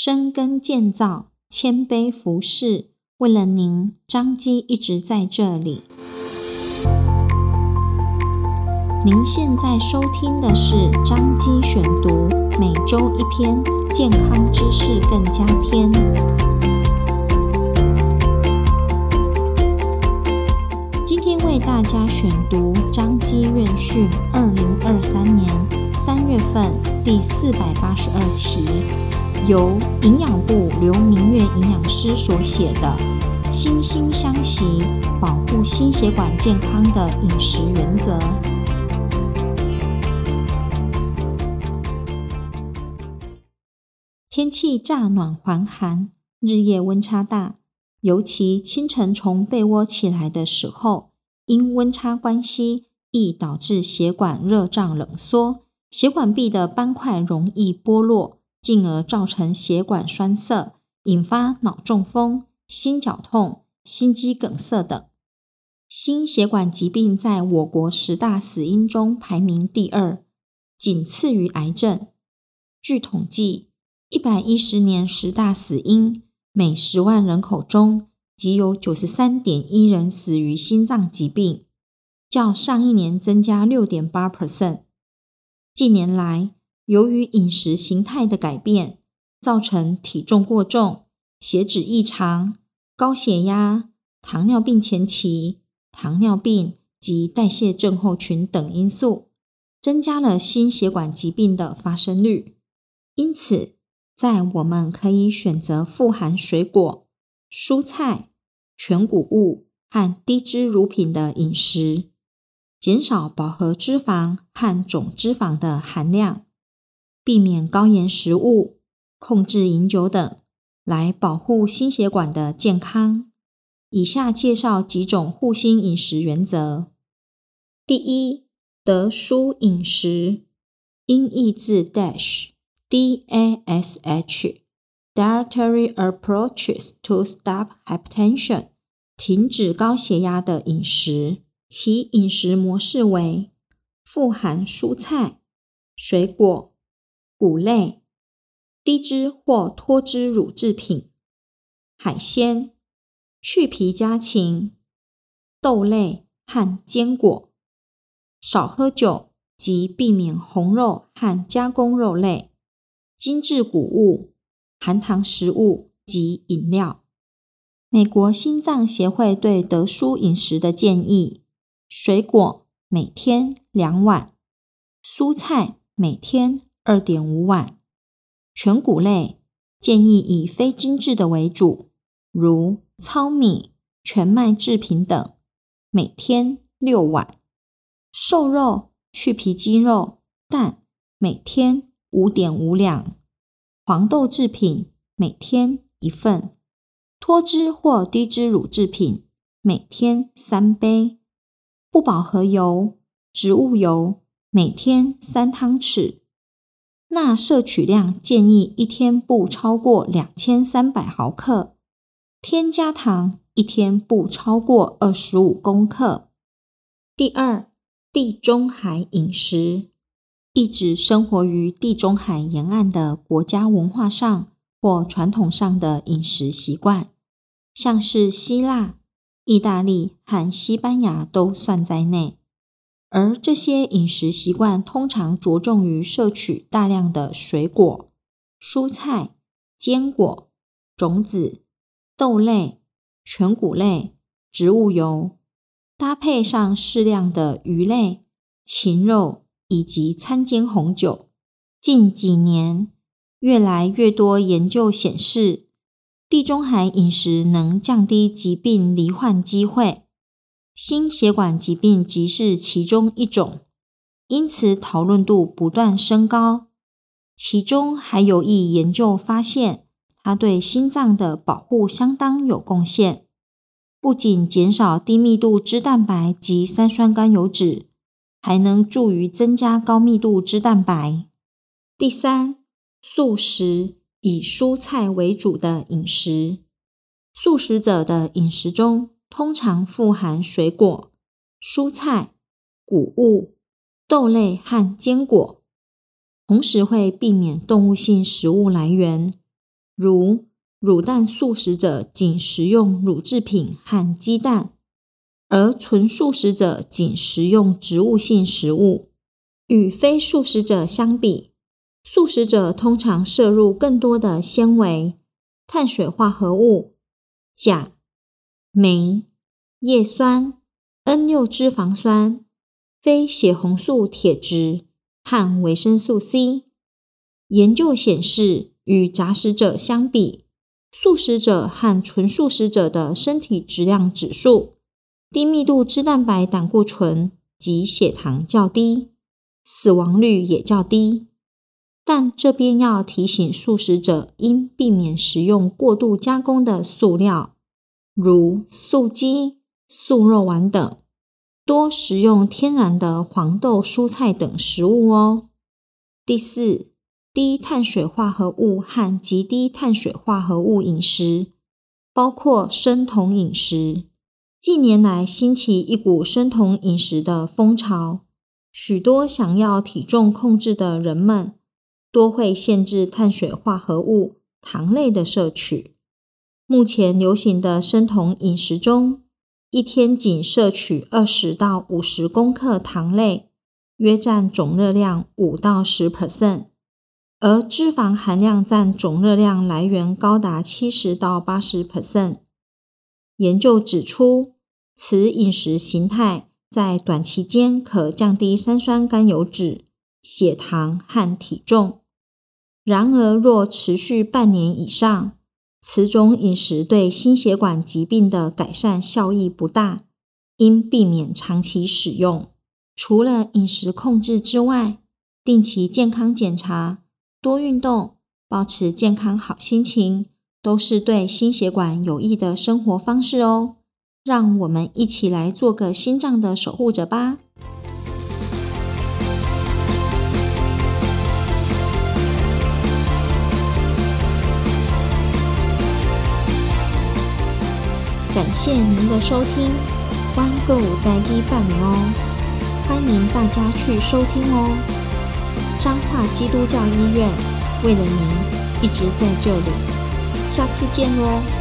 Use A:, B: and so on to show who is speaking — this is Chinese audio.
A: 深耕建造，谦卑服侍，为了您，张基一直在这里。您现在收听的是张基选读，每周一篇健康知识更加添。今天为大家选读张基院讯二零二三年三月份第四百八十二期。由营养部刘明月营养师所写的《心心相惜，保护心血管健康的饮食原则》。天气乍暖还寒，日夜温差大，尤其清晨从被窝起来的时候，因温差关系，易导致血管热胀冷缩，血管壁的斑块容易剥落。进而造成血管栓塞，引发脑中风、心绞痛、心肌梗塞等。心血管疾病在我国十大死因中排名第二，仅次于癌症。据统计，一百一十年十大死因，每十万人口中即有九十三点一人死于心脏疾病，较上一年增加六点八 percent。近年来，由于饮食形态的改变，造成体重过重、血脂异常、高血压、糖尿病前期、糖尿病及代谢症候群等因素，增加了心血管疾病的发生率。因此，在我们可以选择富含水果、蔬菜、全谷物和低脂乳品的饮食，减少饱和脂肪和总脂肪的含量。避免高盐食物，控制饮酒等，来保护心血管的健康。以下介绍几种护心饮食原则：第一，德舒饮食，音译字 Dash，D A S H，Dietary Approaches to Stop Hypertension，停止高血压的饮食。其饮食模式为：富含蔬菜、水果。谷类、低脂或脱脂乳制品、海鲜、去皮家禽、豆类和坚果，少喝酒及避免红肉和加工肉类、精制谷物、含糖食物及饮料。美国心脏协会对德叔饮食的建议：水果每天两碗，蔬菜每天。二点五碗，全谷类建议以非精制的为主，如糙米、全麦制品等，每天六碗。瘦肉、去皮鸡肉、蛋，每天五点五两。黄豆制品每天一份。脱脂或低脂乳制品每天三杯。不饱和油、植物油每天三汤匙。钠摄取量建议一天不超过两千三百毫克，添加糖一天不超过二十五公克。第二，地中海饮食，一直生活于地中海沿岸的国家文化上或传统上的饮食习惯，像是希腊、意大利和西班牙都算在内。而这些饮食习惯通常着重于摄取大量的水果、蔬菜、坚果、种子、豆类、全谷类、植物油，搭配上适量的鱼类、禽肉以及餐间红酒。近几年，越来越多研究显示，地中海饮食能降低疾病罹患机会。心血管疾病即是其中一种，因此讨论度不断升高。其中还有一研究发现，它对心脏的保护相当有贡献，不仅减少低密度脂蛋白及三酸甘油脂，还能助于增加高密度脂蛋白。第三，素食，以蔬菜为主的饮食，素食者的饮食中，通常富含水果、蔬菜、谷物、豆类和坚果，同时会避免动物性食物来源，如乳蛋素食者仅食用乳制品和鸡蛋，而纯素食者仅食用植物性食物。与非素食者相比，素食者通常摄入更多的纤维、碳水化合物、钾、酶、叶酸、N 六脂肪酸、非血红素铁质和维生素 C。研究显示，与杂食者相比，素食者和纯素食者的身体质量指数、低密度脂蛋白胆固醇及血糖较低。死亡率也较低，但这边要提醒素食者应避免食用过度加工的塑料，如素鸡、素肉丸等，多食用天然的黄豆、蔬菜等食物哦。第四，低碳水化合物和极低碳水化合物饮食，包括生酮饮食。近年来兴起一股生酮饮食的风潮。许多想要体重控制的人们，多会限制碳水化合物、糖类的摄取。目前流行的生酮饮食中，一天仅摄取二十到五十公克糖类，约占总热量五到十 percent，而脂肪含量占总热量来源高达七十到八十 percent。研究指出，此饮食形态，在短期间可降低三酸甘油酯、血糖和体重。然而，若持续半年以上，此种饮食对心血管疾病的改善效益不大，应避免长期使用。除了饮食控制之外，定期健康检查、多运动、保持健康好心情，都是对心血管有益的生活方式哦。让我们一起来做个心脏的守护者吧！感谢您的收听，关购代机办理哦，欢迎大家去收听哦。彰化基督教医院为了您一直在这里，下次见喽。